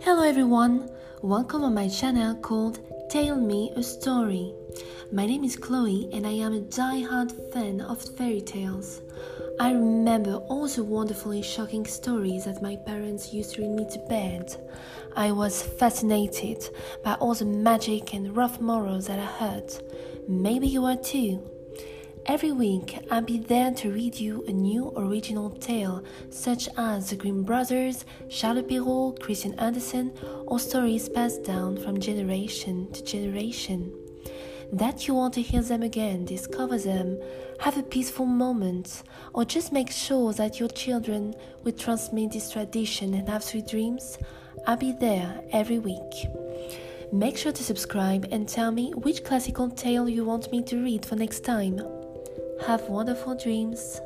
Hello everyone, welcome on my channel called Tell Me a Story. My name is Chloe and I am a die-hard fan of fairy tales. I remember all the wonderfully shocking stories that my parents used to read me to bed. I was fascinated by all the magic and rough morals that I heard. Maybe you are too. Every week, I'll be there to read you a new original tale, such as The Grimm Brothers, Charles Perrault, Christian Andersen, or stories passed down from generation to generation. That you want to hear them again, discover them, have a peaceful moment, or just make sure that your children will transmit this tradition and have sweet dreams, I'll be there every week. Make sure to subscribe and tell me which classical tale you want me to read for next time. Have wonderful dreams.